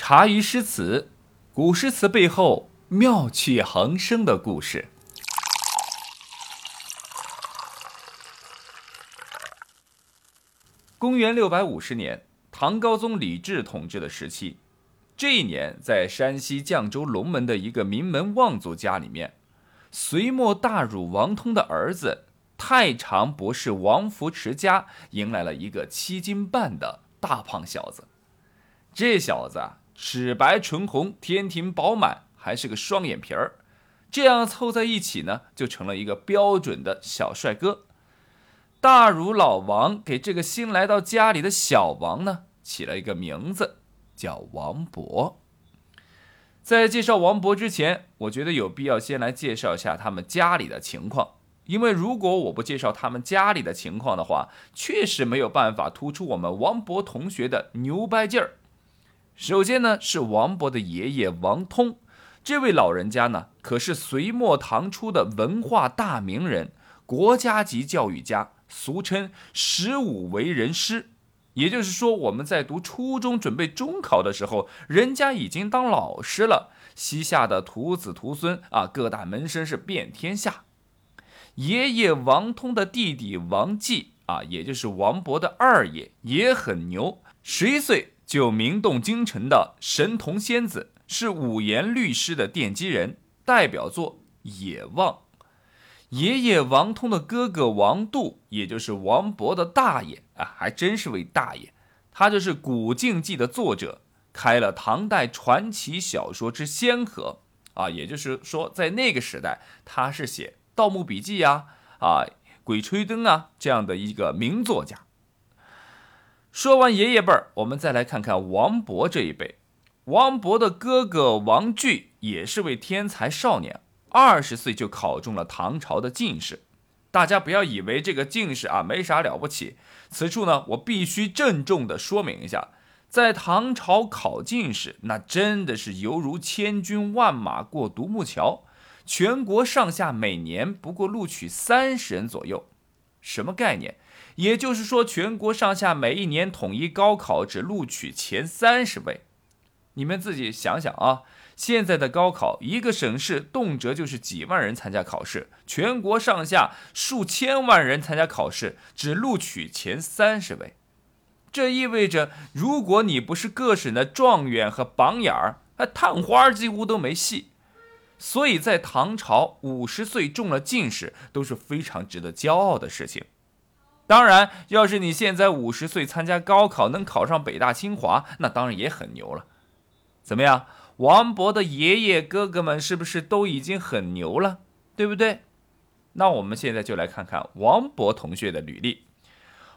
茶余诗词，古诗词背后妙趣横生的故事。公元六百五十年，唐高宗李治统治的时期，这一年，在山西绛州龙门的一个名门望族家里面，隋末大儒王通的儿子太常博士王福持家迎来了一个七斤半的大胖小子。这小子啊，齿白唇红，天庭饱满，还是个双眼皮儿，这样凑在一起呢，就成了一个标准的小帅哥。大儒老王给这个新来到家里的小王呢，起了一个名字，叫王博。在介绍王博之前，我觉得有必要先来介绍一下他们家里的情况，因为如果我不介绍他们家里的情况的话，确实没有办法突出我们王博同学的牛掰劲儿。首先呢，是王勃的爷爷王通，这位老人家呢，可是隋末唐初的文化大名人，国家级教育家。俗称“十五为人师”，也就是说，我们在读初中、准备中考的时候，人家已经当老师了。膝下的徒子徒孙啊，各大门生是遍天下。爷爷王通的弟弟王继啊，也就是王勃的二爷，也很牛。十一岁就名动京城的神童仙子，是五言律诗的奠基人，代表作《野望》。爷爷王通的哥哥王度，也就是王勃的大爷啊，还真是位大爷。他就是《古镜记》的作者，开了唐代传奇小说之先河啊。也就是说，在那个时代，他是写《盗墓笔记》呀、啊《鬼吹灯》啊这样的一个名作家。说完爷爷辈儿，我们再来看看王勃这一辈。王勃的哥哥王巨也是位天才少年。二十岁就考中了唐朝的进士，大家不要以为这个进士啊没啥了不起。此处呢，我必须郑重的说明一下，在唐朝考进士，那真的是犹如千军万马过独木桥，全国上下每年不过录取三十人左右。什么概念？也就是说，全国上下每一年统一高考只录取前三十位。你们自己想想啊。现在的高考，一个省市动辄就是几万人参加考试，全国上下数千万人参加考试，只录取前三十位。这意味着，如果你不是各省的状元和榜眼儿，那探花几乎都没戏。所以在唐朝，五十岁中了进士都是非常值得骄傲的事情。当然，要是你现在五十岁参加高考能考上北大清华，那当然也很牛了。怎么样？王勃的爷爷哥哥们是不是都已经很牛了，对不对？那我们现在就来看看王勃同学的履历。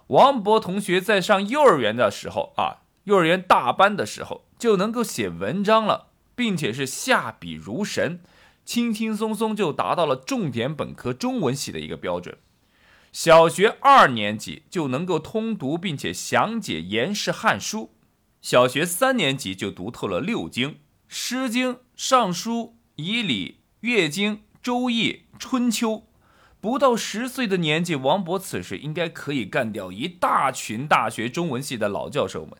王勃同学在上幼儿园的时候啊，幼儿园大班的时候就能够写文章了，并且是下笔如神，轻轻松松就达到了重点本科中文系的一个标准。小学二年级就能够通读并且详解颜氏汉书，小学三年级就读透了六经。《诗经》《尚书》《仪礼》《乐经》《周易》《春秋》，不到十岁的年纪，王勃此时应该可以干掉一大群大学中文系的老教授们。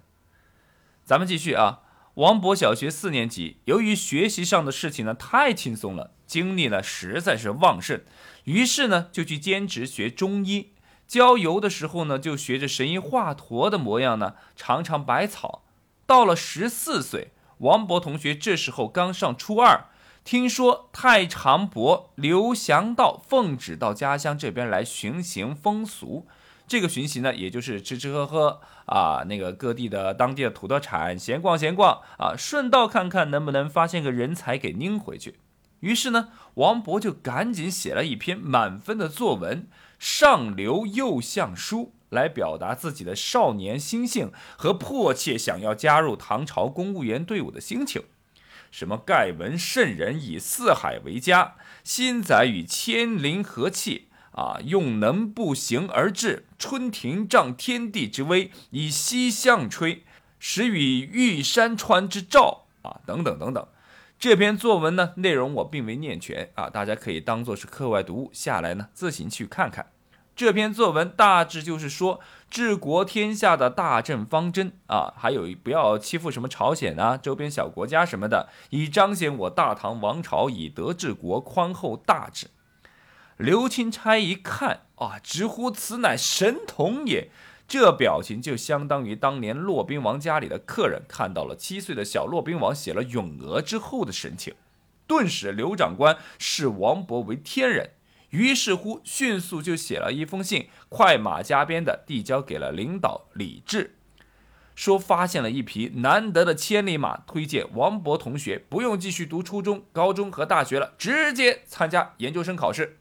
咱们继续啊，王勃小学四年级，由于学习上的事情呢太轻松了，精力呢实在是旺盛，于是呢就去兼职学中医。郊游的时候呢，就学着神医华佗的模样呢，尝尝百草。到了十四岁。王博同学这时候刚上初二，听说太常伯刘祥道奉旨到家乡这边来巡行风俗，这个巡行呢，也就是吃吃喝喝啊，那个各地的当地的土特产闲逛闲逛啊，顺道看看能不能发现个人才给拎回去。于是呢，王勃就赶紧写了一篇满分的作文《上流右相书》。来表达自己的少年心性和迫切想要加入唐朝公务员队伍的心情。什么盖闻圣人以四海为家，心载与千灵和气啊，用能步行而至，春庭仗天地之威，以西向吹，时与玉山川之照啊，等等等等。这篇作文呢，内容我并未念全啊，大家可以当做是课外读物下来呢，自行去看看。这篇作文大致就是说治国天下的大政方针啊，还有不要欺负什么朝鲜啊、周边小国家什么的，以彰显我大唐王朝以德治国、宽厚大治。刘钦差一看啊，直呼此乃神童也。这表情就相当于当年骆宾王家里的客人看到了七岁的小骆宾王写了《咏鹅》之后的神情。顿时，刘长官视王勃为天人。于是乎，迅速就写了一封信，快马加鞭的递交给了领导李治，说发现了一匹难得的千里马，推荐王勃同学不用继续读初中、高中和大学了，直接参加研究生考试。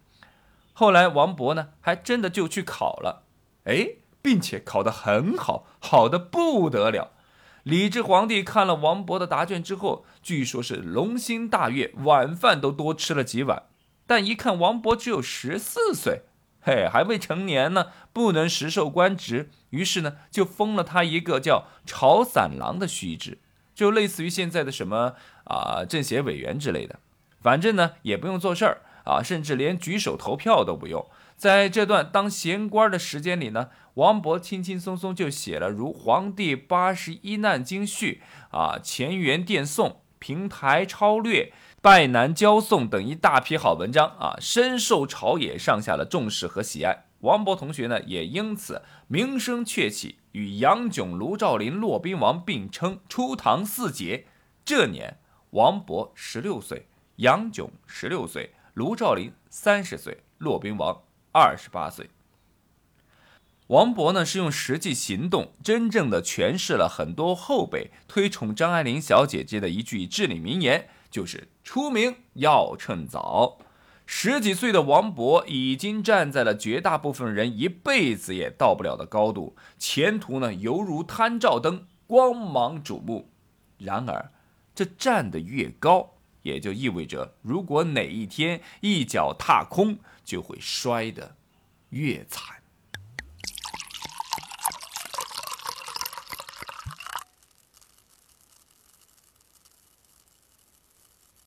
后来，王勃呢，还真的就去考了，哎，并且考得很好，好的不得了。李治皇帝看了王勃的答卷之后，据说是龙心大悦，晚饭都多吃了几碗。但一看王勃只有十四岁，嘿，还未成年呢，不能实授官职，于是呢，就封了他一个叫朝散郎的虚职，就类似于现在的什么啊政协委员之类的。反正呢，也不用做事儿啊，甚至连举手投票都不用。在这段当闲官的时间里呢，王勃轻轻松松就写了如《皇帝八十一难经序》啊，《乾元殿颂》《平台超略》。拜南交颂等一大批好文章啊，深受朝野上下的重视和喜爱。王勃同学呢，也因此名声鹊起，与杨炯、卢照邻、骆宾王并称初唐四杰。这年，王勃十六岁，杨炯十六岁，卢照邻三十岁，骆宾王二十八岁。王勃呢，是用实际行动，真正的诠释了很多后辈推崇张爱玲小姐姐的一句至理名言。就是出名要趁早。十几岁的王勃已经站在了绝大部分人一辈子也到不了的高度，前途呢犹如探照灯，光芒瞩目。然而，这站得越高，也就意味着如果哪一天一脚踏空，就会摔得越惨。